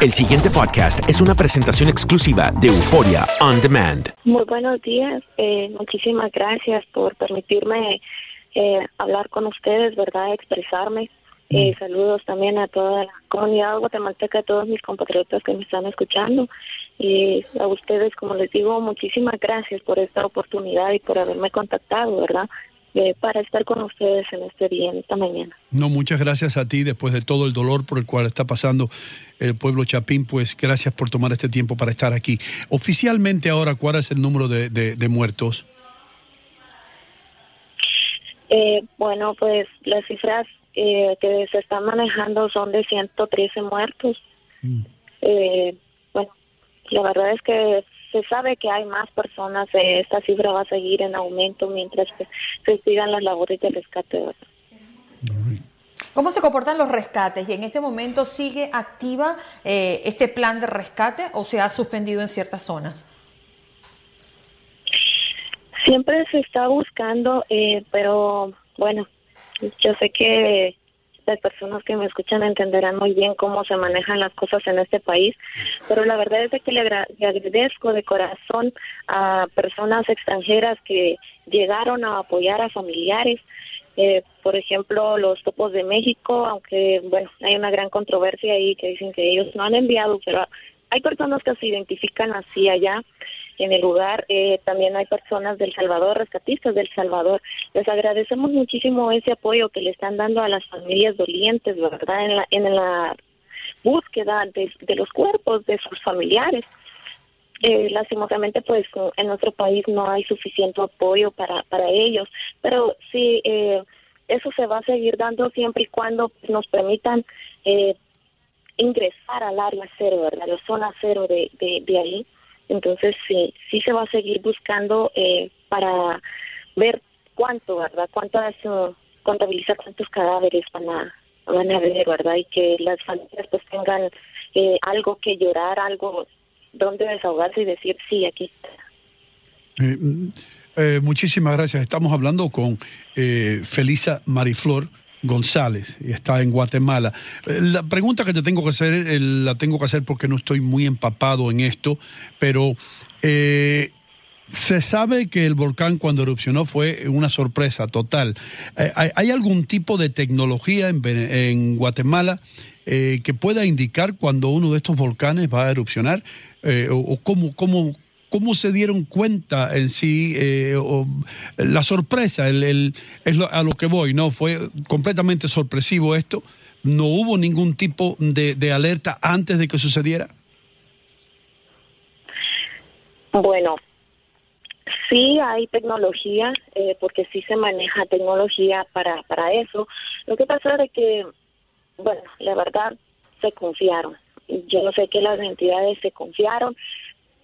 El siguiente podcast es una presentación exclusiva de Euforia On Demand. Muy buenos días. Eh, muchísimas gracias por permitirme eh, hablar con ustedes, ¿verdad? Expresarme. Eh, Mm. saludos también a toda la comunidad guatemalteca, a todos mis compatriotas que me están escuchando. Y a ustedes, como les digo, muchísimas gracias por esta oportunidad y por haberme contactado, ¿verdad? Eh, para estar con ustedes en este día, en esta mañana. No, muchas gracias a ti después de todo el dolor por el cual está pasando el pueblo Chapín, pues gracias por tomar este tiempo para estar aquí. Oficialmente ahora, ¿cuál es el número de, de- de muertos? Eh, bueno, pues las cifras eh, que se están manejando son de 113 muertos. Eh, bueno, la verdad es que se sabe que hay más personas. eh, esta cifra va a seguir en aumento mientras que se sigan las labores de rescate. ¿Cómo se comportan los rescates? ¿Y en este momento sigue activa eh, este plan de rescate o se ha suspendido en ciertas zonas? Siempre se está buscando, eh, pero bueno, yo sé que las personas que me escuchan entenderán muy bien cómo se manejan las cosas en este país, pero la verdad es que le agradezco de corazón a personas extranjeras que llegaron a apoyar a familiares. Eh, por ejemplo, los topos de México, aunque bueno, hay una gran controversia ahí que dicen que ellos no han enviado, pero hay personas que se identifican así allá en el lugar. Eh, también hay personas del Salvador, rescatistas del Salvador. Les agradecemos muchísimo ese apoyo que le están dando a las familias dolientes, ¿verdad? En la, en la búsqueda de, de los cuerpos de sus familiares. Eh, lastimosamente, pues en nuestro país no hay suficiente apoyo para, para ellos, pero sí, eh, eso se va a seguir dando siempre y cuando pues, nos permitan eh, ingresar al área cero, ¿verdad? La zona cero de, de, de ahí. Entonces, sí, sí se va a seguir buscando eh, para ver cuánto, ¿verdad? Cuántas, uh, contabilizar cuántos cadáveres van a, van a ver, ¿verdad? Y que las familias pues tengan eh, algo que llorar, algo donde desahogarse y decir, sí, aquí está. Eh, mm, eh, muchísimas gracias. Estamos hablando con eh, Felisa Mariflor González y está en Guatemala. Eh, La pregunta que te tengo que hacer, eh, la tengo que hacer porque no estoy muy empapado en esto, pero eh, se sabe que el volcán cuando erupcionó fue una sorpresa total. ¿hay, algún tipo de tecnología en, Guatemala que pueda indicar cuando uno de estos volcanes va a erupcionar? O cómo, cómo, cómo se dieron cuenta en sí? eh, o- la sorpresa, el, es lo- a lo que voy, ¿no? Fue completamente sorpresivo esto. No hubo ningún tipo de, de alerta antes de que sucediera. Bueno, sí hay tecnología, eh, porque sí se maneja tecnología para, para eso. Lo que pasa es que, bueno, la verdad, se confiaron. Yo no sé que las entidades se confiaron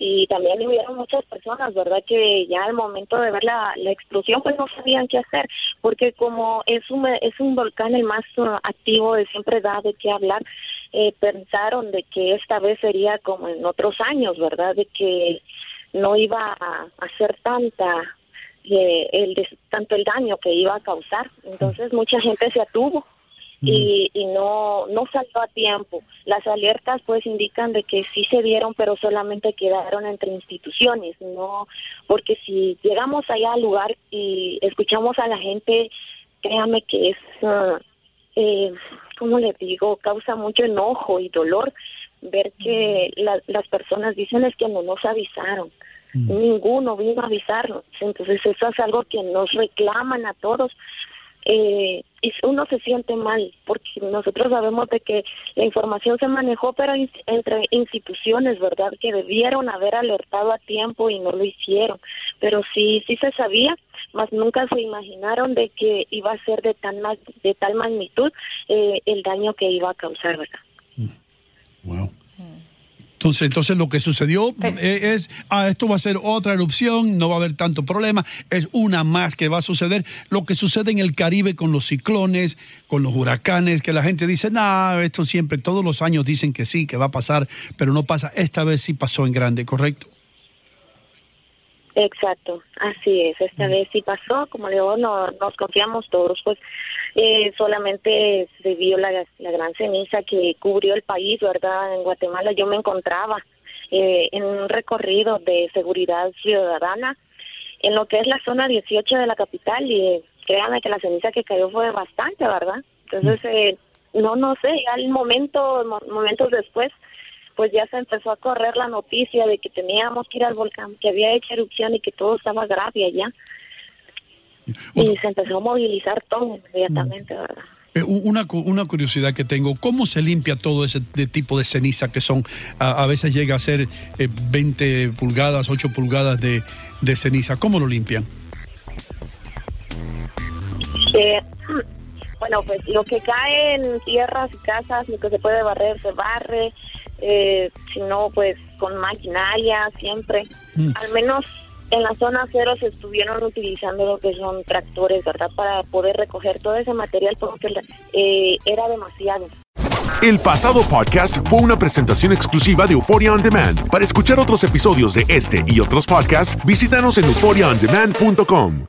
y también hubieron muchas personas, ¿verdad? Que ya al momento de ver la, la explosión, pues no sabían qué hacer, porque como es un, es un volcán el más uh, activo de siempre da de qué hablar, eh, pensaron de que esta vez sería como en otros años, ¿verdad? De que no iba a hacer tanta eh, el tanto el daño que iba a causar entonces mucha gente se atuvo y, y no no salió a tiempo las alertas pues indican de que sí se dieron pero solamente quedaron entre instituciones no porque si llegamos allá al lugar y escuchamos a la gente créame que es ah, eh, ¿cómo le digo? Causa mucho enojo y dolor ver que la- las personas dicen es que no nos avisaron. Ninguno vino a avisarnos. Entonces eso es algo que nos reclaman a todos. Eh, y uno se siente mal porque nosotros sabemos de que la información se manejó pero entre instituciones verdad que debieron haber alertado a tiempo y no lo hicieron. Pero sí sí se sabía mas nunca se imaginaron de que iba a ser de tan de tal magnitud eh, el daño que iba a causar verdad Wow. Entonces, entonces lo que sucedió eh, es, ah, esto va a ser otra erupción, no va a haber tanto problema, es una más que va a suceder. Lo que sucede en el Caribe con los ciclones, con los huracanes, que la gente dice, no, esto siempre, todos los años dicen que sí, que va a pasar, pero no pasa. Esta vez sí pasó en grande, ¿correcto? Exacto, así es. Esta vez sí pasó, como le digo, no, nos confiamos todos, pues eh, solamente se vio la, la gran ceniza que cubrió el país, ¿verdad? En Guatemala yo me encontraba eh, en un recorrido de seguridad ciudadana en lo que es la zona 18 de la capital y eh, créanme que la ceniza que cayó fue bastante, ¿verdad? Entonces, eh, no, no sé, al momento, momentos después, pues ya se empezó a correr la noticia de que teníamos que ir al volcán, que había hecho erupción y que todo estaba grave allá. Y se empezó a movilizar todo inmediatamente, ¿verdad? Eh, una, una curiosidad que tengo, ¿cómo se limpia todo ese tipo de ceniza que son, a, veces llega a ser 20 pulgadas, 8 pulgadas de, de ceniza? ¿Cómo lo limpian? Eh, bueno, pues lo que cae en tierras y casas, lo que se puede barrer, se barre. Eh, si no, pues con maquinaria siempre. Mm. Al menos en la zona cero se estuvieron utilizando lo que son tractores, ¿verdad? Para poder recoger todo ese material porque eh, era demasiado. El pasado podcast fue una presentación exclusiva de Euphoria On Demand. Para escuchar otros episodios de este y otros podcasts, visítanos en euphoriaondemand.com.